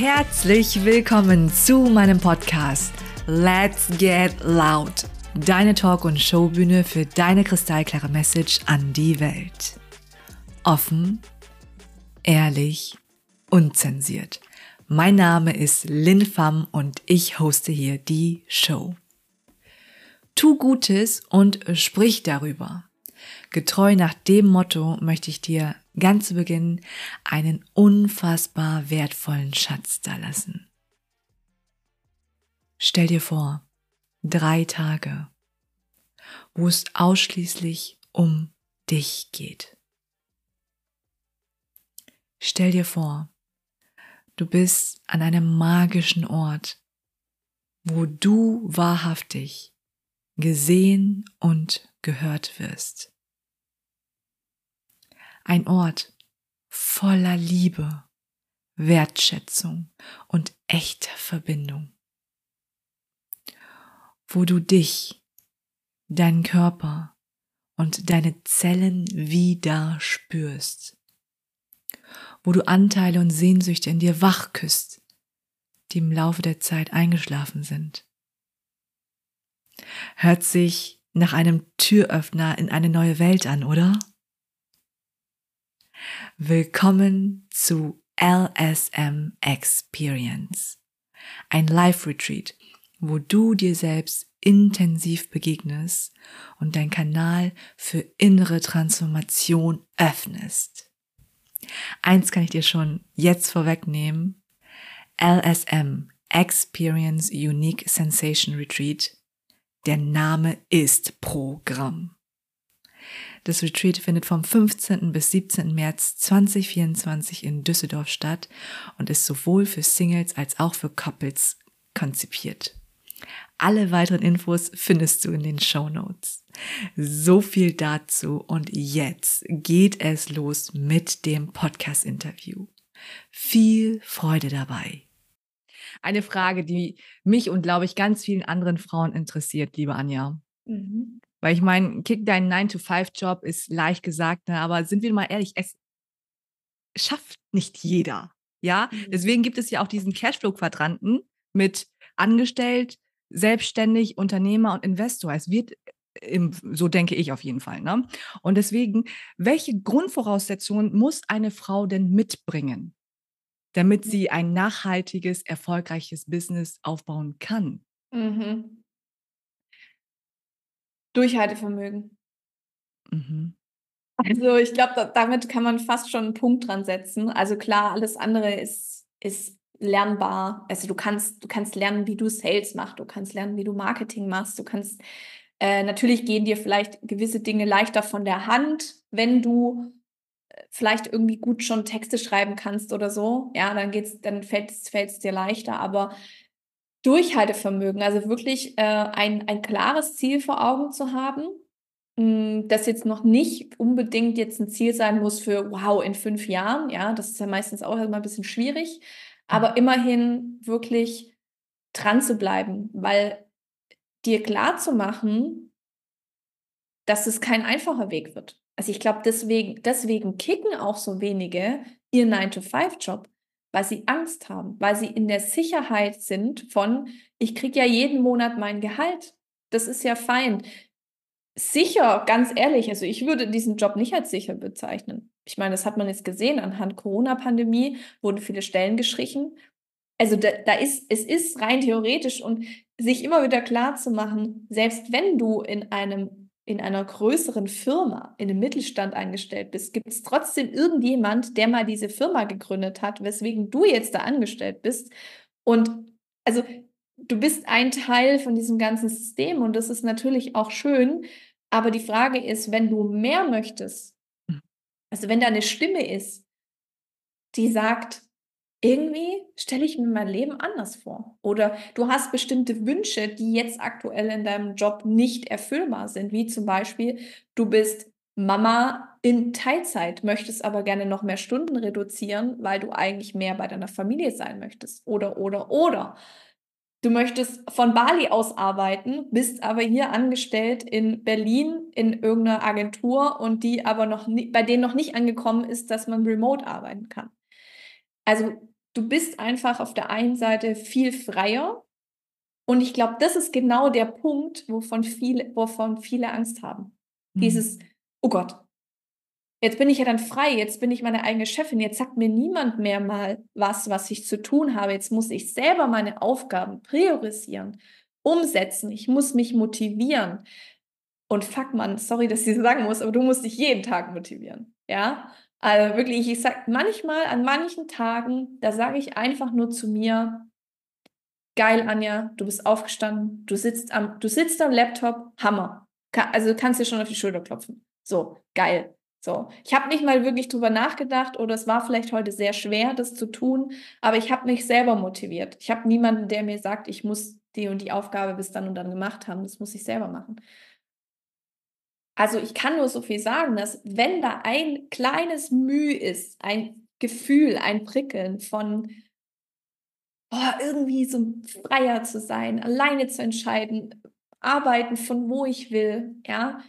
Herzlich willkommen zu meinem Podcast Let's Get Loud. Deine Talk- und Showbühne für deine kristallklare Message an die Welt. Offen, ehrlich, unzensiert. Mein Name ist Lin Pham und ich hoste hier die Show. Tu Gutes und sprich darüber. Getreu nach dem Motto möchte ich dir ganz zu Beginn einen unfassbar wertvollen Schatz dalassen. Stell dir vor, drei Tage, wo es ausschließlich um dich geht. Stell dir vor, du bist an einem magischen Ort, wo du wahrhaftig gesehen und gehört wirst. Ein Ort voller Liebe, Wertschätzung und echter Verbindung, wo du dich, deinen Körper und deine Zellen wieder spürst, wo du Anteile und Sehnsüchte in dir wach küsst, die im Laufe der Zeit eingeschlafen sind. Hört sich nach einem Türöffner in eine neue Welt an, oder? Willkommen zu LSM Experience, ein Live-Retreat, wo du dir selbst intensiv begegnest und dein Kanal für innere Transformation öffnest. Eins kann ich dir schon jetzt vorwegnehmen. LSM Experience Unique Sensation Retreat. Der Name ist Programm. Das Retreat findet vom 15. bis 17. März 2024 in Düsseldorf statt und ist sowohl für Singles als auch für Couples konzipiert. Alle weiteren Infos findest du in den Show Notes. So viel dazu und jetzt geht es los mit dem Podcast-Interview. Viel Freude dabei. Eine Frage, die mich und glaube ich ganz vielen anderen Frauen interessiert, liebe Anja. Mhm. Weil ich meine, kick deinen 9-to-5-Job ist leicht gesagt, ne? aber sind wir mal ehrlich, es schafft nicht jeder. Ja, mhm. deswegen gibt es ja auch diesen Cashflow-Quadranten mit angestellt, selbstständig, Unternehmer und Investor. Es wird im, so denke ich auf jeden Fall. Ne? Und deswegen, welche Grundvoraussetzungen muss eine Frau denn mitbringen, damit sie ein nachhaltiges, erfolgreiches Business aufbauen kann? Mhm. Durchhaltevermögen. Mhm. Also ich glaube, da, damit kann man fast schon einen Punkt dran setzen. Also klar, alles andere ist, ist lernbar. Also du kannst, du kannst lernen, wie du Sales machst, du kannst lernen, wie du Marketing machst, du kannst äh, natürlich gehen dir vielleicht gewisse Dinge leichter von der Hand, wenn du äh, vielleicht irgendwie gut schon Texte schreiben kannst oder so. Ja, dann geht's, dann fällt es dir leichter. Aber Durchhaltevermögen, also wirklich äh, ein, ein klares Ziel vor Augen zu haben, hm, das jetzt noch nicht unbedingt jetzt ein Ziel sein muss für, wow, in fünf Jahren, ja, das ist ja meistens auch immer ein bisschen schwierig, aber immerhin wirklich dran zu bleiben, weil dir klar zu machen, dass es kein einfacher Weg wird. Also ich glaube, deswegen, deswegen kicken auch so wenige ihr 9-to-5-Job, weil sie Angst haben, weil sie in der Sicherheit sind von, ich kriege ja jeden Monat mein Gehalt. Das ist ja fein. Sicher, ganz ehrlich, also ich würde diesen Job nicht als sicher bezeichnen. Ich meine, das hat man jetzt gesehen, anhand Corona-Pandemie wurden viele Stellen gestrichen. Also da, da ist, es ist rein theoretisch und sich immer wieder klar zu machen, selbst wenn du in einem in einer größeren Firma, in einem Mittelstand angestellt bist, gibt es trotzdem irgendjemand, der mal diese Firma gegründet hat, weswegen du jetzt da angestellt bist. Und also du bist ein Teil von diesem ganzen System und das ist natürlich auch schön. Aber die Frage ist, wenn du mehr möchtest, hm. also wenn da eine Stimme ist, die sagt, irgendwie stelle ich mir mein Leben anders vor. Oder du hast bestimmte Wünsche, die jetzt aktuell in deinem Job nicht erfüllbar sind, wie zum Beispiel, du bist Mama in Teilzeit, möchtest aber gerne noch mehr Stunden reduzieren, weil du eigentlich mehr bei deiner Familie sein möchtest. Oder, oder, oder. Du möchtest von Bali aus arbeiten, bist aber hier angestellt in Berlin in irgendeiner Agentur und die aber noch nie, bei denen noch nicht angekommen ist, dass man remote arbeiten kann. Also du bist einfach auf der einen Seite viel freier. Und ich glaube, das ist genau der Punkt, wovon viele, wovon viele Angst haben. Mhm. Dieses, oh Gott, jetzt bin ich ja dann frei, jetzt bin ich meine eigene Chefin, jetzt sagt mir niemand mehr mal was, was ich zu tun habe. Jetzt muss ich selber meine Aufgaben priorisieren, umsetzen. Ich muss mich motivieren. Und fuck man, sorry, dass ich das sagen muss, aber du musst dich jeden Tag motivieren. Ja, also wirklich, ich sag manchmal an manchen Tagen, da sage ich einfach nur zu mir, geil, Anja, du bist aufgestanden, du sitzt am, du sitzt am Laptop, Hammer. also du kannst dir schon auf die Schulter klopfen. So, geil. So, ich habe nicht mal wirklich drüber nachgedacht oder es war vielleicht heute sehr schwer, das zu tun, aber ich habe mich selber motiviert. Ich habe niemanden, der mir sagt, ich muss die und die Aufgabe bis dann und dann gemacht haben. Das muss ich selber machen. Also ich kann nur so viel sagen, dass wenn da ein kleines Mühe ist, ein Gefühl, ein Prickeln von oh, irgendwie so freier zu sein, alleine zu entscheiden, arbeiten von wo ich will, ja,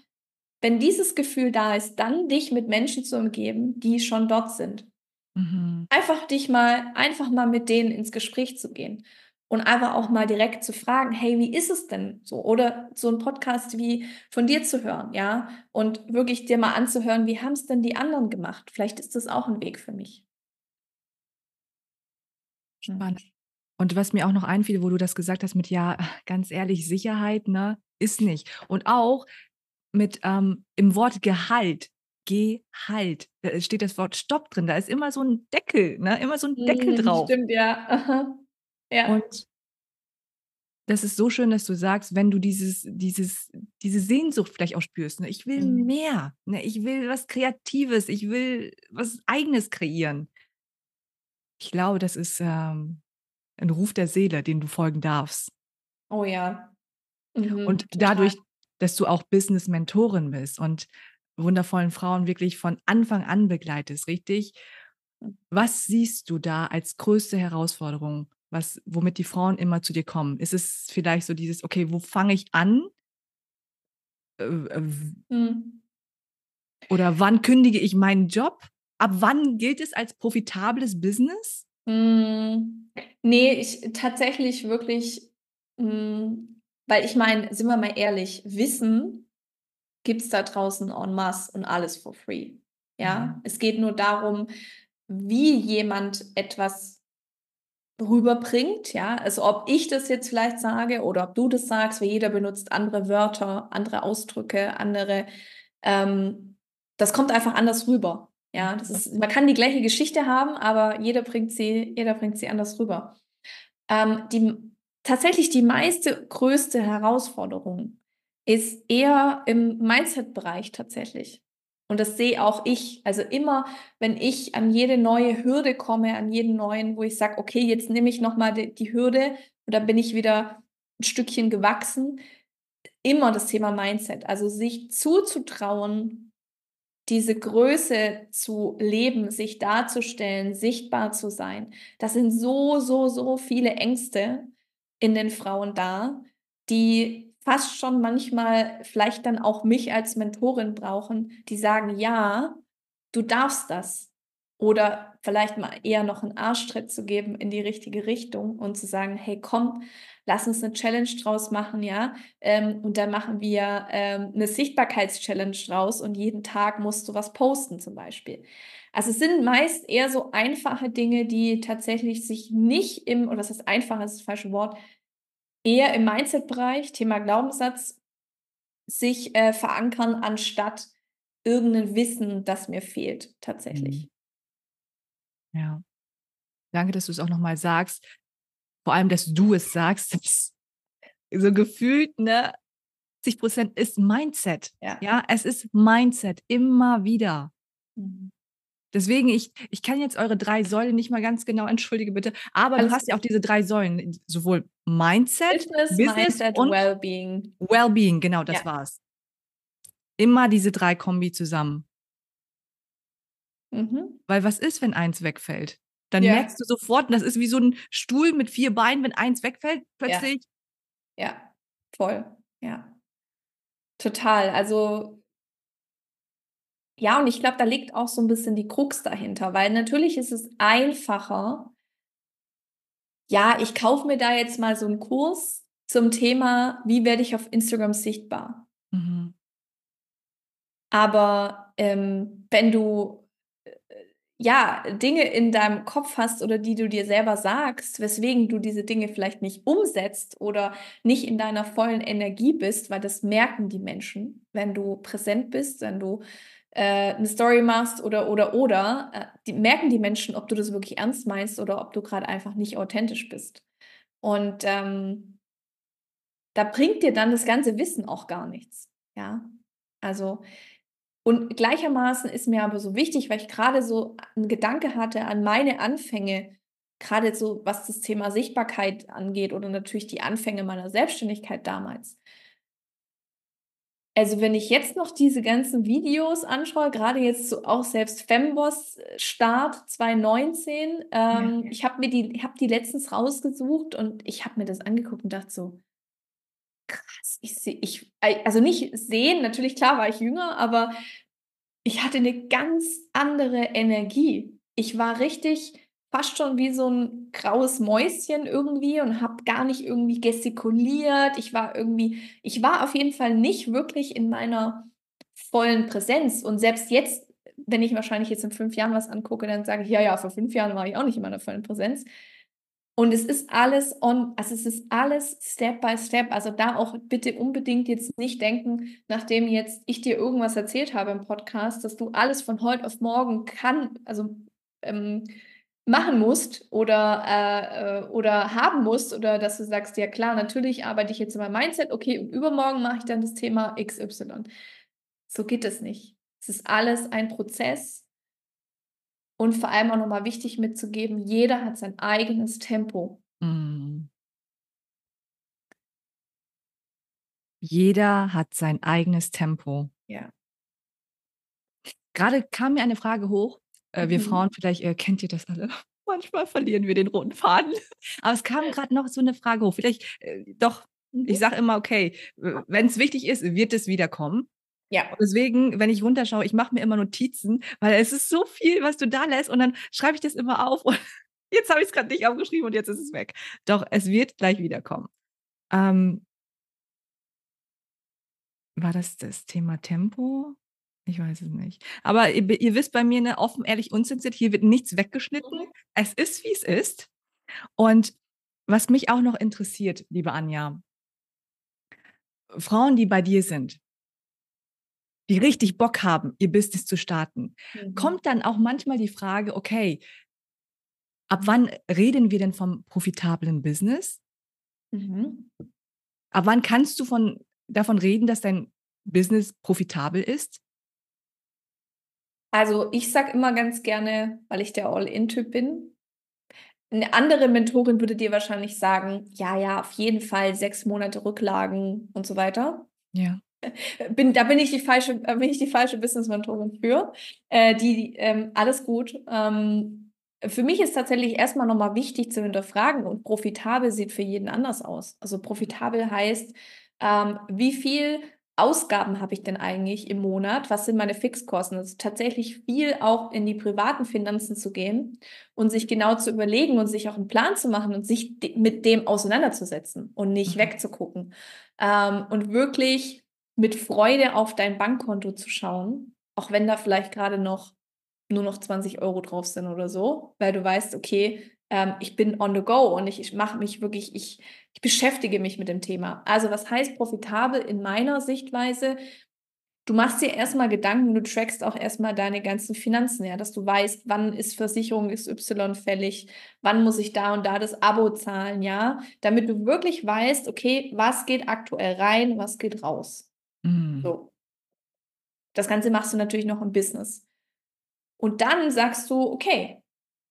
wenn dieses Gefühl da ist, dann dich mit Menschen zu umgeben, die schon dort sind. Mhm. Einfach dich mal, einfach mal mit denen ins Gespräch zu gehen und einfach auch mal direkt zu fragen, hey, wie ist es denn so? Oder so ein Podcast wie von dir zu hören, ja, und wirklich dir mal anzuhören, wie haben es denn die anderen gemacht? Vielleicht ist das auch ein Weg für mich. Spannend. Und was mir auch noch einfiel, wo du das gesagt hast mit, ja, ganz ehrlich, Sicherheit, ne, ist nicht. Und auch mit ähm, im Wort Gehalt, Gehalt, da steht das Wort Stopp drin, da ist immer so ein Deckel, ne, immer so ein Deckel mm, drauf. Stimmt, ja. Aha. Ja. Und das ist so schön, dass du sagst, wenn du dieses, dieses, diese Sehnsucht vielleicht auch spürst, ne? ich will mhm. mehr, ne? ich will was Kreatives, ich will was Eigenes kreieren. Ich glaube, das ist ähm, ein Ruf der Seele, den du folgen darfst. Oh ja. Mhm, und total. dadurch, dass du auch Business-Mentorin bist und wundervollen Frauen wirklich von Anfang an begleitest, richtig? Hm. Was siehst du da als größte Herausforderung, was, womit die Frauen immer zu dir kommen? Ist es vielleicht so dieses, okay, wo fange ich an? Äh, mhm. Oder wann kündige ich meinen Job? Ab wann gilt es als profitables Business? Hm, nee, ich tatsächlich wirklich, hm, weil ich meine, sind wir mal ehrlich, Wissen gibt es da draußen en masse und alles for free. Ja, mhm. es geht nur darum, wie jemand etwas rüberbringt, ja, also ob ich das jetzt vielleicht sage oder ob du das sagst, weil jeder benutzt andere Wörter, andere Ausdrücke, andere, ähm, das kommt einfach anders rüber. Ja, das ist, man kann die gleiche Geschichte haben, aber jeder bringt sie, jeder bringt sie anders rüber. Ähm, die, tatsächlich die meiste, größte Herausforderung ist eher im Mindset-Bereich tatsächlich. Und das sehe auch ich. Also immer, wenn ich an jede neue Hürde komme, an jeden neuen, wo ich sage, okay, jetzt nehme ich nochmal die, die Hürde und dann bin ich wieder ein Stückchen gewachsen. Immer das Thema Mindset. Also sich zuzutrauen, diese Größe zu leben, sich darzustellen, sichtbar zu sein. Das sind so, so, so viele Ängste in den Frauen da, die fast schon manchmal vielleicht dann auch mich als Mentorin brauchen, die sagen, ja, du darfst das. Oder vielleicht mal eher noch einen Arschtritt zu geben in die richtige Richtung und zu sagen, hey, komm, lass uns eine Challenge draus machen, ja. Ähm, und dann machen wir ähm, eine Sichtbarkeitschallenge draus und jeden Tag musst du was posten zum Beispiel. Also es sind meist eher so einfache Dinge, die tatsächlich sich nicht im, oder was heißt einfach, ist das falsche Wort, eher im Mindset-Bereich, Thema Glaubenssatz, sich äh, verankern, anstatt irgendein Wissen, das mir fehlt, tatsächlich. Mhm. Ja. Danke, dass du es auch nochmal sagst. Vor allem, dass du es sagst. so gefühlt, ne? 80 Prozent ist Mindset. Ja. ja, es ist Mindset. Immer wieder. Mhm. Deswegen, ich, ich kann jetzt eure drei Säulen nicht mal ganz genau, entschuldige bitte, aber Alles du hast ja auch diese drei Säulen, sowohl Mindset, Business, Business Mindset, und Wellbeing. Wellbeing, genau, das ja. war's. Immer diese drei Kombi zusammen. Mhm. Weil was ist, wenn eins wegfällt? Dann ja. merkst du sofort, das ist wie so ein Stuhl mit vier Beinen, wenn eins wegfällt, plötzlich. Ja, ja. voll, ja. Total. Also, ja, und ich glaube, da liegt auch so ein bisschen die Krux dahinter, weil natürlich ist es einfacher, ja, ich kaufe mir da jetzt mal so einen Kurs zum Thema, wie werde ich auf Instagram sichtbar. Mhm. Aber ähm, wenn du äh, ja Dinge in deinem Kopf hast oder die du dir selber sagst, weswegen du diese Dinge vielleicht nicht umsetzt oder nicht in deiner vollen Energie bist, weil das merken die Menschen, wenn du präsent bist, wenn du eine Story machst oder, oder, oder, äh, die, merken die Menschen, ob du das wirklich ernst meinst oder ob du gerade einfach nicht authentisch bist. Und ähm, da bringt dir dann das ganze Wissen auch gar nichts. Ja, also und gleichermaßen ist mir aber so wichtig, weil ich gerade so einen Gedanke hatte an meine Anfänge, gerade so was das Thema Sichtbarkeit angeht oder natürlich die Anfänge meiner Selbstständigkeit damals. Also, wenn ich jetzt noch diese ganzen Videos anschaue, gerade jetzt so auch selbst Femboss äh, Start 2019, ähm, ja. ich habe mir die habe die letztens rausgesucht und ich habe mir das angeguckt und dachte so: „Krass, ich sehe ich“ also, nicht sehen, natürlich, klar war ich jünger, aber ich hatte eine ganz andere Energie. Ich war richtig fast schon wie so ein graues Mäuschen irgendwie und habe gar nicht irgendwie gestikuliert. Ich war irgendwie ich war auf jeden Fall nicht wirklich in meiner vollen Präsenz und selbst jetzt, wenn ich wahrscheinlich jetzt in fünf Jahren was angucke, dann sage ich: „Ja, ja, vor fünf Jahren war ich auch nicht in meiner vollen Präsenz.“ Und es ist alles on also, es ist alles Step by Step. Also, da auch bitte unbedingt jetzt nicht denken, nachdem jetzt ich dir irgendwas erzählt habe im Podcast, dass du alles von heute auf morgen kann also, ähm machen musst oder, äh, äh, oder haben musst oder dass du sagst, ja klar, natürlich arbeite ich jetzt in meinem Mindset, okay, und übermorgen mache ich dann das Thema XY. So geht es nicht. Es ist alles ein Prozess und vor allem auch nochmal wichtig mitzugeben, jeder hat sein eigenes Tempo. Mhm. Jeder hat sein eigenes Tempo. Ja. Gerade kam mir eine Frage hoch, äh, wir mhm. Frauen, vielleicht äh, kennt ihr das alle. Manchmal verlieren wir den roten Faden. Aber es kam gerade noch so eine Frage hoch. Vielleicht äh, doch, mhm. ich sage immer, okay, wenn es wichtig ist, wird es wiederkommen. Ja. Und deswegen, wenn ich runterschaue, ich mache mir immer Notizen, weil es ist so viel, was du da lässt und dann schreibe ich das immer auf und jetzt habe ich es gerade nicht aufgeschrieben und jetzt ist es weg. Doch, es wird gleich wiederkommen. Ähm, war das das Thema Tempo? Ich weiß es nicht. Aber ihr, ihr wisst bei mir, ne, offen, ehrlich, unzensiert, hier wird nichts weggeschnitten. Mhm. Es ist, wie es ist. Und was mich auch noch interessiert, liebe Anja, Frauen, die bei dir sind, die richtig Bock haben, ihr Business zu starten, mhm. kommt dann auch manchmal die Frage, okay, ab wann reden wir denn vom profitablen Business? Mhm. Ab wann kannst du von, davon reden, dass dein Business profitabel ist? Also ich sage immer ganz gerne, weil ich der All-In-Typ bin. Eine andere Mentorin würde dir wahrscheinlich sagen, ja, ja, auf jeden Fall sechs Monate Rücklagen und so weiter. Ja. Bin, da bin ich die falsche, bin ich die falsche Business-Mentorin für. Äh, die, ähm, alles gut. Ähm, für mich ist tatsächlich erstmal nochmal wichtig zu hinterfragen und profitabel sieht für jeden anders aus. Also profitabel heißt, ähm, wie viel Ausgaben habe ich denn eigentlich im Monat? Was sind meine Fixkosten? Also tatsächlich viel auch in die privaten Finanzen zu gehen und sich genau zu überlegen und sich auch einen Plan zu machen und sich de mit dem auseinanderzusetzen und nicht mhm. wegzugucken. Ähm, und wirklich mit Freude auf dein Bankkonto zu schauen, auch wenn da vielleicht gerade noch nur noch 20 Euro drauf sind oder so, weil du weißt, okay, ähm, ich bin on the go und ich, ich mache mich wirklich, ich, ich beschäftige mich mit dem Thema. Also was heißt profitabel in meiner Sichtweise? Du machst dir erstmal Gedanken, du trackst auch erstmal deine ganzen Finanzen, ja, dass du weißt, wann ist Versicherung XY fällig, wann muss ich da und da das Abo zahlen, ja, damit du wirklich weißt, okay, was geht aktuell rein, was geht raus. Mhm. So. Das Ganze machst du natürlich noch im Business. Und dann sagst du, okay,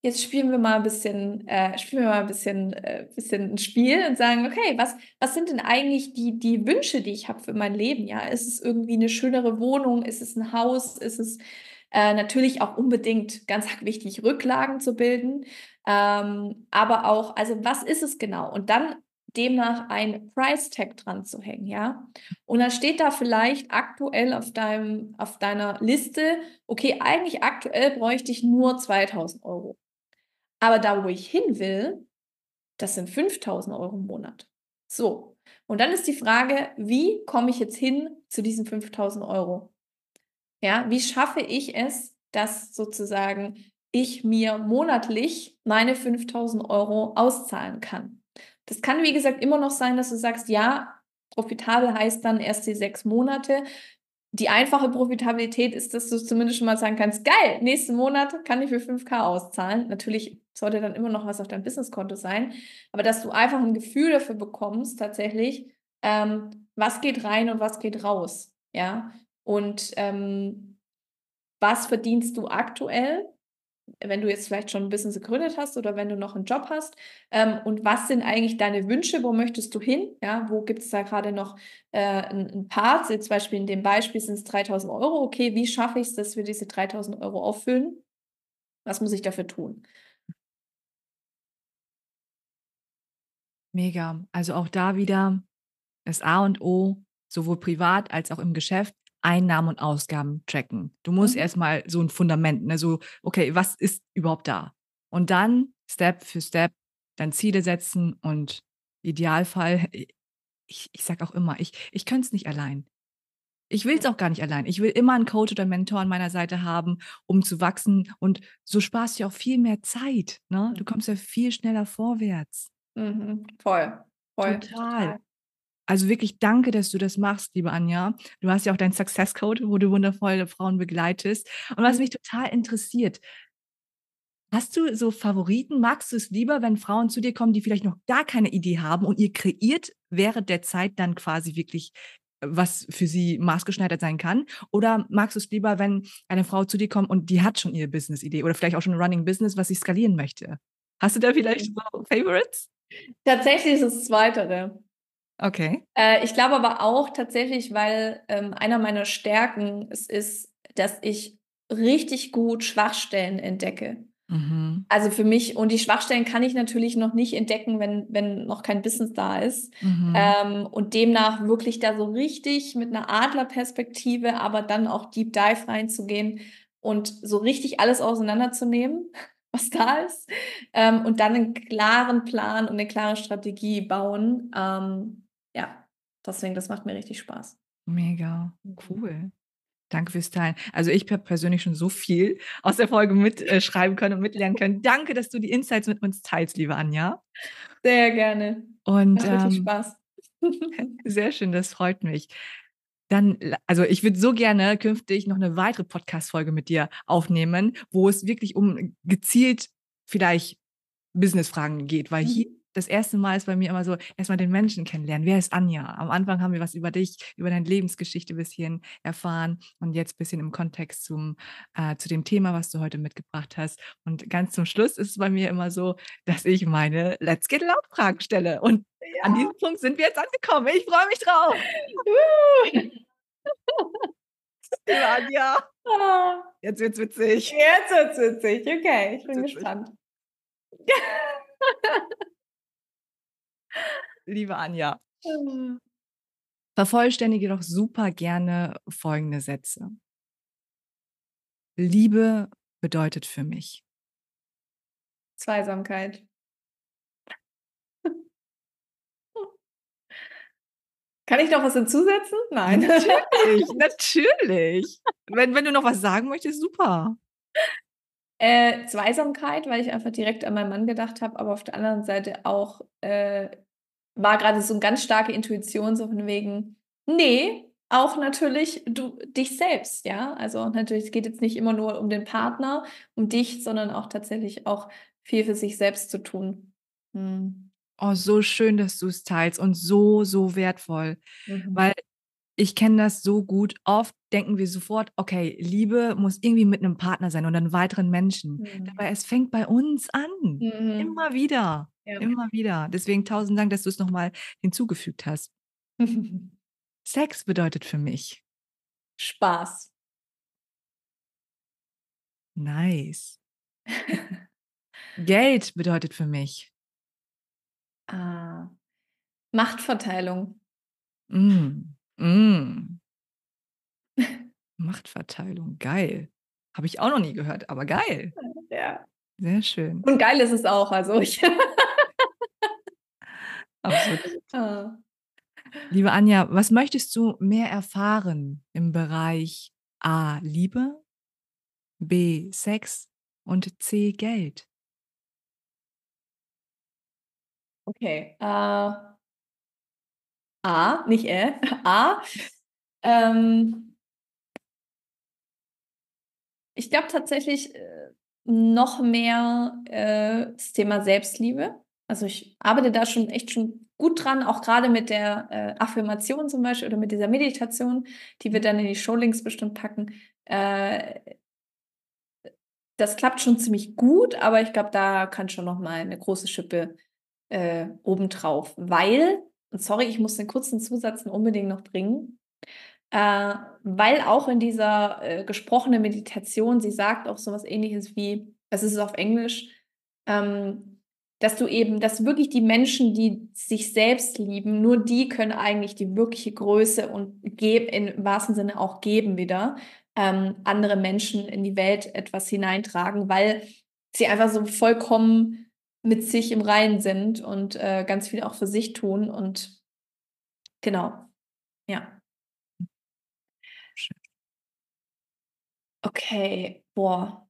jetzt spielen wir mal ein bisschen, äh, spielen wir mal ein bisschen, äh, bisschen ein Spiel und sagen, okay, was, was sind denn eigentlich die, die Wünsche, die ich habe für mein Leben? Ja, ist es irgendwie eine schönere Wohnung? Ist es ein Haus? Ist es äh, natürlich auch unbedingt ganz wichtig, Rücklagen zu bilden? Ähm, aber auch, also was ist es genau? Und dann demnach ein Price Tag dran zu hängen, ja. Und dann steht da vielleicht aktuell auf deinem, auf deiner Liste, okay, eigentlich aktuell bräuchte ich nur 2000 Euro. Aber da, wo ich hin will, das sind 5000 Euro im Monat. So, und dann ist die Frage, wie komme ich jetzt hin zu diesen 5000 Euro? Ja, wie schaffe ich es, dass sozusagen ich mir monatlich meine 5000 Euro auszahlen kann? Das kann, wie gesagt, immer noch sein, dass du sagst, ja, profitabel heißt dann erst die sechs Monate. Die einfache Profitabilität ist, dass du zumindest schon mal sagen kannst, geil, nächsten Monat kann ich für 5K auszahlen. Natürlich sollte dann immer noch was auf deinem Businesskonto sein, aber dass du einfach ein Gefühl dafür bekommst, tatsächlich, ähm, was geht rein und was geht raus. Ja, und ähm, was verdienst du aktuell? wenn du jetzt vielleicht schon ein Business gegründet hast oder wenn du noch einen Job hast ähm, und was sind eigentlich deine Wünsche, wo möchtest du hin, ja, wo gibt es da gerade noch äh, einen Part, zum Beispiel in dem Beispiel sind es 3000 Euro, okay, wie schaffe ich es, dass wir diese 3000 Euro auffüllen, was muss ich dafür tun? Mega, also auch da wieder das A und O, sowohl privat als auch im Geschäft, Einnahmen und Ausgaben tracken. Du musst mhm. erstmal so ein Fundament, ne, so, okay, was ist überhaupt da? Und dann Step für Step dann Ziele setzen und Idealfall, ich, ich sag auch immer, ich, ich könnte es nicht allein. Ich will es auch gar nicht allein. Ich will immer einen Coach oder Mentor an meiner Seite haben, um zu wachsen. Und so sparst du auch viel mehr Zeit. Ne? Du mhm. kommst ja viel schneller vorwärts. Mhm, voll. Voll. Total. Also wirklich danke, dass du das machst, liebe Anja. Du hast ja auch deinen Success Code, wo du wundervolle Frauen begleitest. Und was mhm. mich total interessiert, hast du so Favoriten? Magst du es lieber, wenn Frauen zu dir kommen, die vielleicht noch gar keine Idee haben und ihr kreiert während der Zeit dann quasi wirklich äh, was für sie maßgeschneidert sein kann? Oder magst du es lieber, wenn eine Frau zu dir kommt und die hat schon ihre Business-Idee oder vielleicht auch schon ein Running Business, was sie skalieren möchte? Hast du da vielleicht mhm. so Favorites? Tatsächlich ist es Zweitere. Okay. Äh, ich glaube aber auch tatsächlich, weil ähm, einer meiner Stärken es ist, dass ich richtig gut Schwachstellen entdecke. Mhm. Also für mich, und die Schwachstellen kann ich natürlich noch nicht entdecken, wenn, wenn noch kein Business da ist. Mhm. Ähm, und demnach wirklich da so richtig mit einer Adlerperspektive, aber dann auch Deep Dive reinzugehen und so richtig alles auseinanderzunehmen, was da ist. Ähm, und dann einen klaren Plan und eine klare Strategie bauen. Ähm, ja, deswegen, das macht mir richtig Spaß. Mega, mhm. cool. Danke fürs Teilen. Also ich habe persönlich schon so viel aus der Folge mitschreiben äh, können und mitlernen können. Danke, dass du die Insights mit uns teilst, liebe Anja. Sehr gerne. Und Macht ähm, richtig Spaß. sehr schön, das freut mich. Dann, also ich würde so gerne künftig noch eine weitere Podcast-Folge mit dir aufnehmen, wo es wirklich um gezielt vielleicht Business-Fragen geht, weil mhm. hier das erste Mal ist bei mir immer so, erstmal den Menschen kennenlernen. Wer ist Anja? Am Anfang haben wir was über dich, über deine Lebensgeschichte ein bisschen erfahren und jetzt ein bisschen im Kontext zum, äh, zu dem Thema, was du heute mitgebracht hast. Und ganz zum Schluss ist es bei mir immer so, dass ich meine Let's Get Loud Fragen stelle. Und ja. an diesem Punkt sind wir jetzt angekommen. Ich freue mich drauf. Anja. Ah. Jetzt wird's witzig. Jetzt wird's witzig. Okay, ich bin gespannt. liebe Anja. Vervollständige doch super gerne folgende Sätze. Liebe bedeutet für mich. Zweisamkeit. Kann ich noch was hinzusetzen? Nein. Natürlich, natürlich. Wenn, wenn du noch was sagen möchtest, super. Äh, Zweisamkeit, weil ich einfach direkt an meinen Mann gedacht habe, aber auf der anderen Seite auch äh, war gerade so eine ganz starke Intuition, so von wegen, nee, auch natürlich du dich selbst, ja. Also natürlich, es geht jetzt nicht immer nur um den Partner, um dich, sondern auch tatsächlich auch viel für sich selbst zu tun. Hm. Oh, so schön, dass du es teilst und so, so wertvoll. Mhm. Weil ich kenne das so gut. Oft denken wir sofort, okay, Liebe muss irgendwie mit einem Partner sein oder einem weiteren Menschen. Mhm. Dabei es fängt bei uns an. Mhm. Immer wieder. Ja. Immer wieder. Deswegen tausend Dank, dass du es nochmal hinzugefügt hast. Sex bedeutet für mich Spaß. Nice. Geld bedeutet für mich ah, Machtverteilung. Mm, mm. Machtverteilung, geil. Habe ich auch noch nie gehört, aber geil. Ja. Sehr schön. Und geil ist es auch. Also ich Absolut. Ah. Liebe Anja, was möchtest du mehr erfahren im Bereich A, Liebe, B, Sex und C, Geld? Okay. Äh, A, nicht Ä, A. Ähm, ich glaube tatsächlich äh, noch mehr äh, das Thema Selbstliebe. Also ich arbeite da schon echt schon gut dran, auch gerade mit der äh, Affirmation zum Beispiel oder mit dieser Meditation, die wir dann in die Showlinks bestimmt packen. Äh, das klappt schon ziemlich gut, aber ich glaube, da kann schon noch mal eine große Schippe äh, obendrauf, weil, und sorry, ich muss den kurzen Zusatz unbedingt noch bringen, äh, weil auch in dieser äh, gesprochenen Meditation, sie sagt auch so was ähnliches wie, es ist auf Englisch, ähm, dass du eben, dass wirklich die Menschen, die sich selbst lieben, nur die können eigentlich die wirkliche Größe und geben, im wahrsten Sinne auch geben wieder, ähm, andere Menschen in die Welt etwas hineintragen, weil sie einfach so vollkommen mit sich im Reinen sind und äh, ganz viel auch für sich tun und genau, ja. Okay, boah.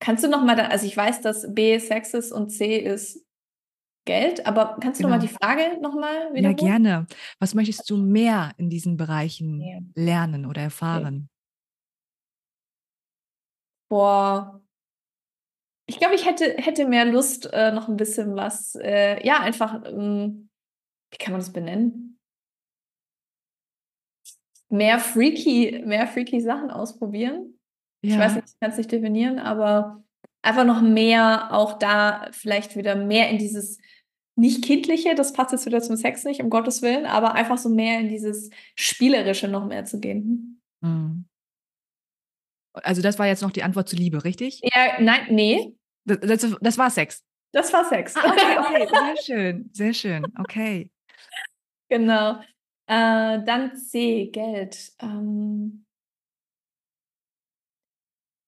Kannst du noch mal, da, also ich weiß, dass B Sex ist und C ist Geld, aber kannst du genau. noch mal die Frage noch mal wiederholen? Ja, gerne. Was möchtest du mehr in diesen Bereichen ja. lernen oder erfahren? Boah, ich glaube, ich hätte, hätte mehr Lust, äh, noch ein bisschen was, äh, ja, einfach, ähm, wie kann man das benennen? Mehr freaky, mehr freaky Sachen ausprobieren. Ja. Ich weiß nicht, ich kann es nicht definieren, aber einfach noch mehr auch da vielleicht wieder mehr in dieses nicht kindliche, das passt jetzt wieder zum Sex nicht, um Gottes Willen, aber einfach so mehr in dieses Spielerische noch mehr zu gehen. Mhm. Also das war jetzt noch die Antwort zu Liebe, richtig? Ja, nein, nee. Das, das, das war Sex. Das war Sex. Ah, okay, okay, sehr schön, sehr schön, okay. Genau. Äh, dann C, Geld. Ähm,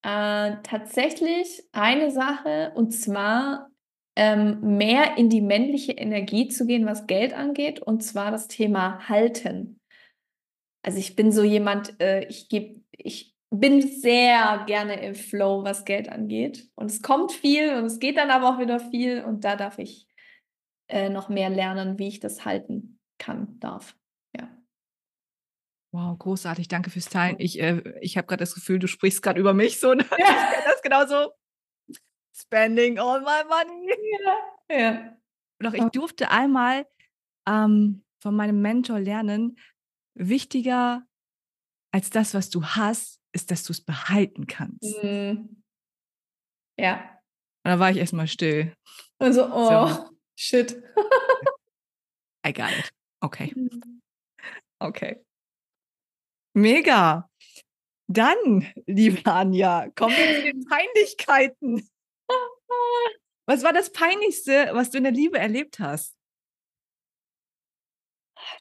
äh, tatsächlich eine Sache, und zwar ähm, mehr in die männliche Energie zu gehen, was Geld angeht, und zwar das Thema Halten. Also ich bin so jemand, äh, ich gebe, ich bin sehr gerne im Flow, was Geld angeht. Und es kommt viel und es geht dann aber auch wieder viel. Und da darf ich äh, noch mehr lernen, wie ich das halten kann, darf. Wow, großartig. Danke fürs Teilen. Ich, äh, ich habe gerade das Gefühl, du sprichst gerade über mich so. Ne? Ja. Ich das genauso. Spending all my money. Ja. ja. Doch ich durfte einmal ähm, von meinem Mentor lernen, wichtiger als das, was du hast, ist, dass du es behalten kannst. Mhm. Ja. Und da war ich erstmal still. Also, oh, so. shit. I got it. Okay. Mhm. Okay. Mega. Dann, liebe Anja, kommen wir zu den Peinlichkeiten. Was war das Peinlichste, was du in der Liebe erlebt hast?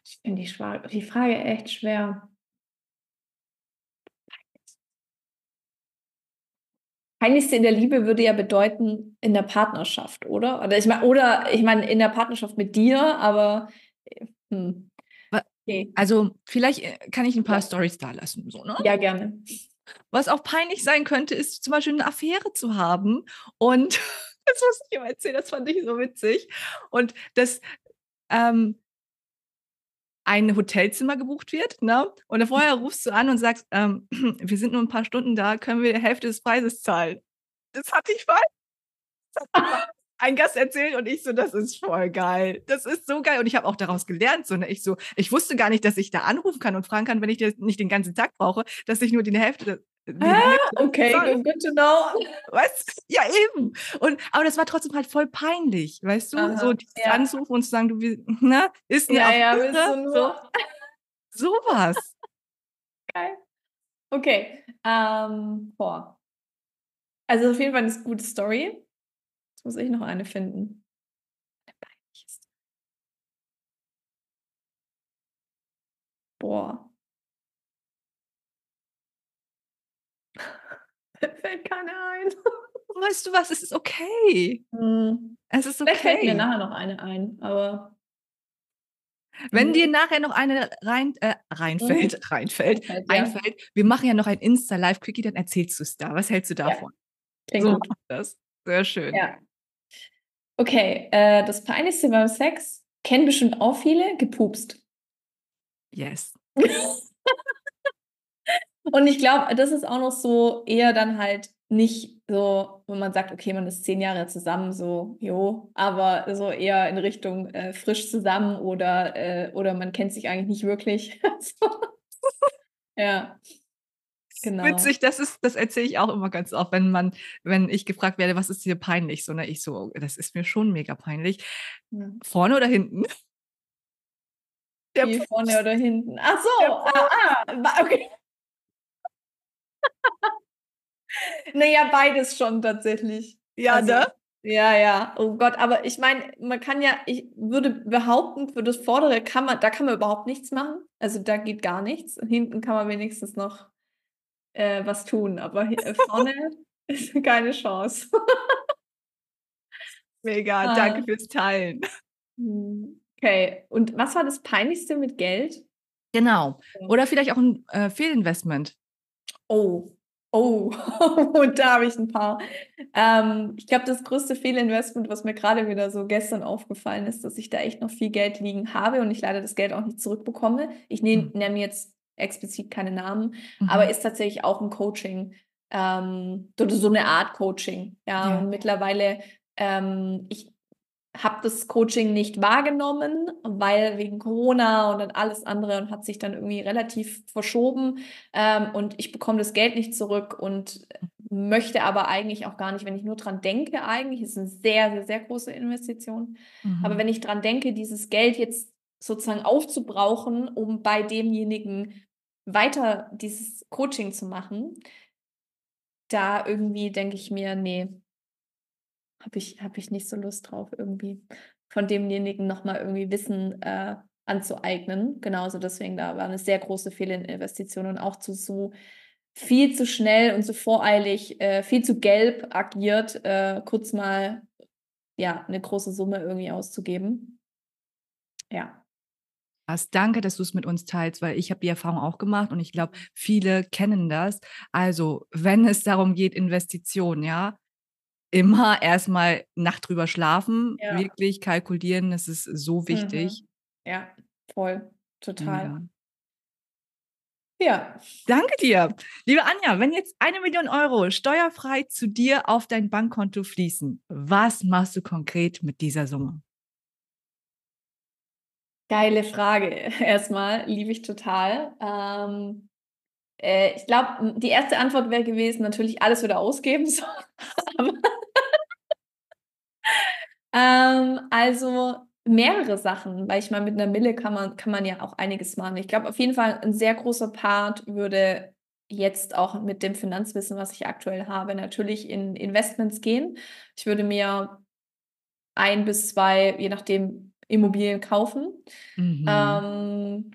Ich finde die, die Frage echt schwer. Peinlichste in der Liebe würde ja bedeuten in der Partnerschaft, oder? Oder ich meine, ich meine in der Partnerschaft mit dir, aber hm. Okay. also vielleicht äh, kann ich ein paar ja. Stories da lassen, so, ne? Ja, gerne. Was auch peinlich sein könnte, ist zum Beispiel eine Affäre zu haben und das muss ich immer erzählen, das fand ich so witzig. Und das ähm, ein Hotelzimmer gebucht wird, ne? Und vorher rufst du an und sagst, ähm, wir sind nur ein paar Stunden da, können wir die Hälfte des Preises zahlen. Das hatte ich falsch. Ein Gast erzählt und ich so, das ist voll geil. Das ist so geil. Und ich habe auch daraus gelernt, so, ne? ich so, ich wusste gar nicht, dass ich da anrufen kann und fragen kann, wenn ich das nicht den ganzen Tag brauche, dass ich nur die Hälfte Ah, okay, good, good to know. Weißt Ja, eben. Und, aber das war trotzdem halt voll peinlich, weißt du? Aha, so ja. anzurufen und zu sagen, du na, ist Ja, ja, bist du nur. So, sowas. Geil. Okay. Ähm, boah. Also auf jeden Fall eine gute Story. Muss ich noch eine finden. Boah. Fällt keiner ein. weißt du was, es ist okay. Hm. Es ist okay. Vielleicht fällt mir nachher noch eine ein, aber. Wenn dir nachher noch eine rein, äh, reinfällt, mhm. reinfällt, reinfällt, einfällt, wir machen ja noch ein Insta-Live-Quickie, dann erzählst du es da. Was hältst du davon? Ja. so gut. das. Sehr schön. Ja. Okay, äh, das Peinlichste beim Sex kennen bestimmt auch viele, gepupst. Yes. Und ich glaube, das ist auch noch so eher dann halt nicht so, wenn man sagt, okay, man ist zehn Jahre zusammen, so, jo, aber so eher in Richtung äh, frisch zusammen oder, äh, oder man kennt sich eigentlich nicht wirklich. ja. Genau. Witzig, das ist, das erzähle ich auch immer ganz oft, wenn man, wenn ich gefragt werde, was ist dir peinlich, so, ne, ich so, das ist mir schon mega peinlich. Ja. Vorne oder hinten? Der vorne oder hinten? Ach so, ah, ah, okay. naja, beides schon tatsächlich. Ja, also, ne? Ja, ja. Oh Gott, aber ich meine, man kann ja, ich würde behaupten, für das vordere kann man, da kann man überhaupt nichts machen. Also da geht gar nichts. Hinten kann man wenigstens noch äh, was tun, aber hier, äh, vorne ist keine Chance. Mega, ah. danke fürs Teilen. Hm, okay, und was war das Peinlichste mit Geld? Genau. Oder vielleicht auch ein äh, Fehlinvestment. Oh, Oh, da habe ich ein paar. Ähm, ich glaube, das größte Fehlinvestment, was mir gerade wieder so gestern aufgefallen ist, dass ich da echt noch viel Geld liegen habe und ich leider das Geld auch nicht zurückbekomme. Ich nehme mhm. nehm jetzt explizit keine Namen, mhm. aber ist tatsächlich auch ein Coaching ähm, oder so eine Art Coaching. Ja, ja. und mittlerweile, ähm, ich habe das Coaching nicht wahrgenommen, weil wegen Corona und dann alles andere und hat sich dann irgendwie relativ verschoben ähm, und ich bekomme das Geld nicht zurück und möchte aber eigentlich auch gar nicht, wenn ich nur dran denke, eigentlich ist es eine sehr, sehr, sehr große Investition. Mhm. Aber wenn ich dran denke, dieses Geld jetzt sozusagen aufzubrauchen, um bei demjenigen weiter dieses Coaching zu machen, da irgendwie denke ich mir, nee, habe ich, hab ich nicht so Lust drauf, irgendwie von demjenigen nochmal irgendwie Wissen äh, anzueignen. Genauso deswegen, da war eine sehr große Fehlinvestition und auch zu so viel zu schnell und zu voreilig, äh, viel zu gelb agiert, äh, kurz mal ja, eine große Summe irgendwie auszugeben. Ja. Was, danke, dass du es mit uns teilst, weil ich habe die Erfahrung auch gemacht und ich glaube, viele kennen das. Also, wenn es darum geht, Investitionen, ja, immer erstmal Nacht drüber schlafen, ja. wirklich kalkulieren, das ist so wichtig. Mhm. Ja, voll, total. Ja. ja. Danke dir. Liebe Anja, wenn jetzt eine Million Euro steuerfrei zu dir auf dein Bankkonto fließen, was machst du konkret mit dieser Summe? Geile Frage. Erstmal liebe ich total. Ähm, äh, ich glaube, die erste Antwort wäre gewesen, natürlich alles wieder ausgeben. So. ähm, also mehrere Sachen, weil ich meine, mit einer Mille kann man, kann man ja auch einiges machen. Ich glaube, auf jeden Fall ein sehr großer Part würde jetzt auch mit dem Finanzwissen, was ich aktuell habe, natürlich in Investments gehen. Ich würde mir ein bis zwei, je nachdem, Immobilien kaufen. Mhm. Ähm,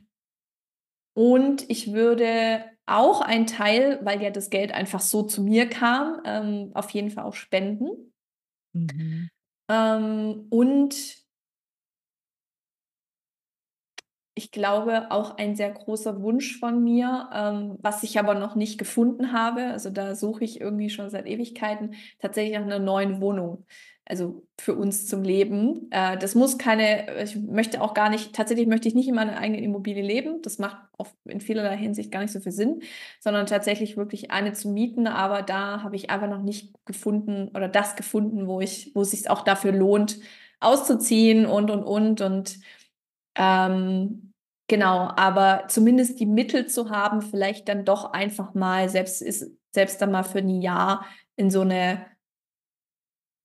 und ich würde auch ein Teil, weil ja das Geld einfach so zu mir kam, ähm, auf jeden Fall auch spenden. Mhm. Ähm, und ich glaube, auch ein sehr großer Wunsch von mir, ähm, was ich aber noch nicht gefunden habe, also da suche ich irgendwie schon seit Ewigkeiten, tatsächlich nach einer neuen Wohnung also für uns zum Leben. Äh, das muss keine, ich möchte auch gar nicht, tatsächlich möchte ich nicht in meiner eigenen Immobilie leben. Das macht in vielerlei Hinsicht gar nicht so viel Sinn, sondern tatsächlich wirklich eine zu mieten. Aber da habe ich einfach noch nicht gefunden oder das gefunden, wo ich, wo es sich auch dafür lohnt, auszuziehen und und und und ähm, genau, aber zumindest die Mittel zu haben, vielleicht dann doch einfach mal, selbst ist, selbst dann mal für ein Jahr in so eine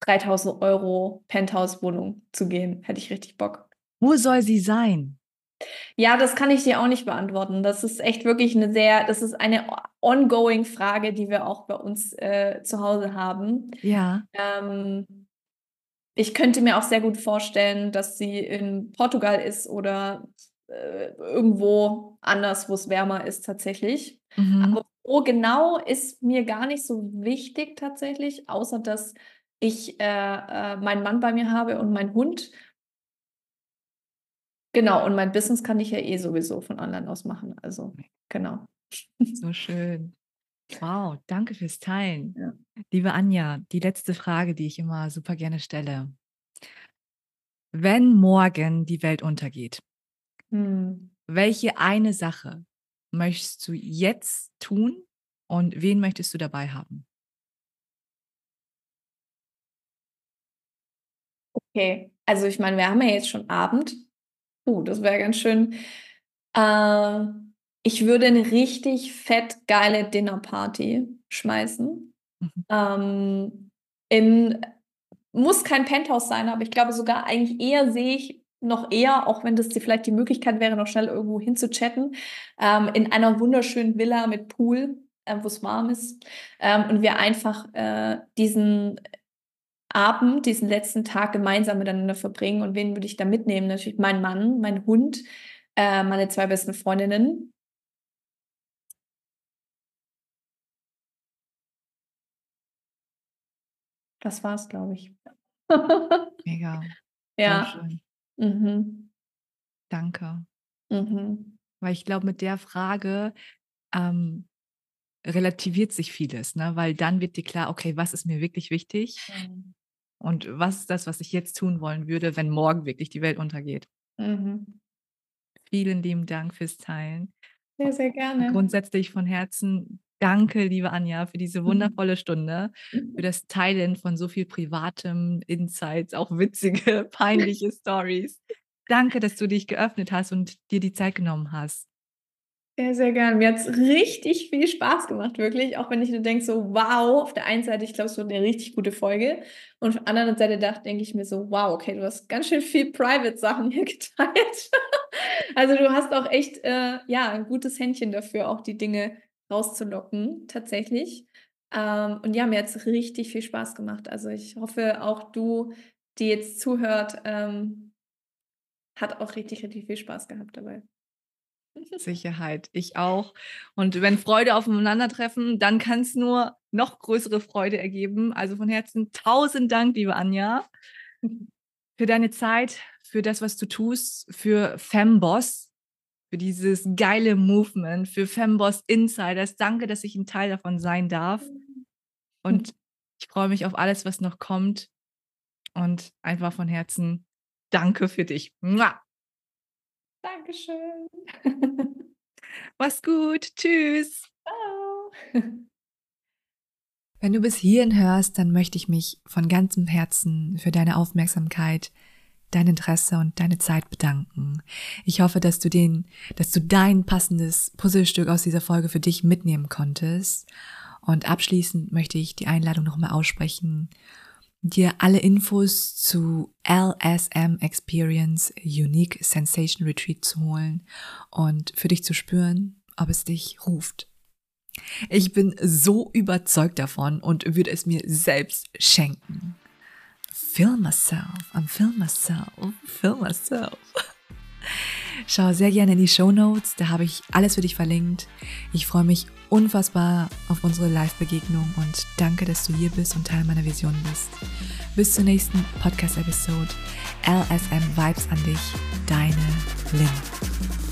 3000 Euro Penthouse-Wohnung zu gehen. Hätte ich richtig Bock. Wo soll sie sein? Ja, das kann ich dir auch nicht beantworten. Das ist echt wirklich eine sehr, das ist eine ongoing Frage, die wir auch bei uns äh, zu Hause haben. Ja. Ähm, ich könnte mir auch sehr gut vorstellen, dass sie in Portugal ist oder äh, irgendwo anders, wo es wärmer ist tatsächlich. Mhm. Aber wo genau ist mir gar nicht so wichtig tatsächlich, außer dass ich äh, äh, meinen Mann bei mir habe und meinen Hund. Genau, und mein Business kann ich ja eh sowieso von online aus machen. Also, genau. So schön. Wow, danke fürs Teilen. Ja. Liebe Anja, die letzte Frage, die ich immer super gerne stelle. Wenn morgen die Welt untergeht, hm. welche eine Sache möchtest du jetzt tun und wen möchtest du dabei haben? Okay, also ich meine, wir haben ja jetzt schon Abend. Uh, das wäre ganz schön. Äh, ich würde eine richtig fett geile Dinnerparty schmeißen. Mhm. Ähm, in, muss kein Penthouse sein, aber ich glaube sogar eigentlich eher sehe ich noch eher, auch wenn das die, vielleicht die Möglichkeit wäre, noch schnell irgendwo hinzuchatten, ähm, in einer wunderschönen Villa mit Pool, äh, wo es warm ist. Ähm, und wir einfach äh, diesen Abend, diesen letzten Tag gemeinsam miteinander verbringen. Und wen würde ich da mitnehmen? Natürlich mein Mann, mein Hund, äh, meine zwei besten Freundinnen. Das war's, glaube ich. Mega. Ja. Mhm. Danke. Mhm. Weil ich glaube, mit der Frage ähm, relativiert sich vieles, ne? weil dann wird dir klar, okay, was ist mir wirklich wichtig mhm. Und was ist das, was ich jetzt tun wollen würde, wenn morgen wirklich die Welt untergeht. Mhm. Vielen lieben Dank fürs Teilen. Sehr, sehr gerne. Grundsätzlich von Herzen danke, liebe Anja, für diese wundervolle Stunde, für das Teilen von so viel privatem Insights, auch witzige, peinliche Stories. Danke, dass du dich geöffnet hast und dir die Zeit genommen hast. Sehr, sehr gerne. Mir hat es richtig viel Spaß gemacht, wirklich. Auch wenn ich nur denke, so, wow, auf der einen Seite, ich glaube, es wird eine richtig gute Folge. Und auf der anderen Seite dachte, denke ich mir so, wow, okay, du hast ganz schön viel Private-Sachen hier geteilt. also du hast auch echt, äh, ja, ein gutes Händchen dafür, auch die Dinge rauszulocken, tatsächlich. Ähm, und ja, mir hat es richtig viel Spaß gemacht. Also ich hoffe, auch du, die jetzt zuhört, ähm, hat auch richtig, richtig viel Spaß gehabt dabei. Sicherheit, ich auch. Und wenn Freude aufeinandertreffen, dann kann es nur noch größere Freude ergeben. Also von Herzen tausend Dank, liebe Anja, für deine Zeit, für das, was du tust, für Femboss, für dieses geile Movement, für Femboss Insiders. Danke, dass ich ein Teil davon sein darf. Und ich freue mich auf alles, was noch kommt. Und einfach von Herzen danke für dich. Mua. Dankeschön. Mach's gut. Tschüss. Ciao. Wenn du bis hierhin hörst, dann möchte ich mich von ganzem Herzen für deine Aufmerksamkeit, dein Interesse und deine Zeit bedanken. Ich hoffe, dass du den, dass du dein passendes Puzzlestück aus dieser Folge für dich mitnehmen konntest. Und abschließend möchte ich die Einladung nochmal aussprechen dir alle Infos zu LSM Experience Unique Sensation Retreat zu holen und für dich zu spüren, ob es dich ruft. Ich bin so überzeugt davon und würde es mir selbst schenken. Feel myself, I'm feel myself, feel myself. Schau sehr gerne in die Show Notes, da habe ich alles für dich verlinkt. Ich freue mich unfassbar auf unsere Live-Begegnung und danke, dass du hier bist und Teil meiner Vision bist. Bis zur nächsten Podcast-Episode. LSM Vibes an dich, deine Lynn.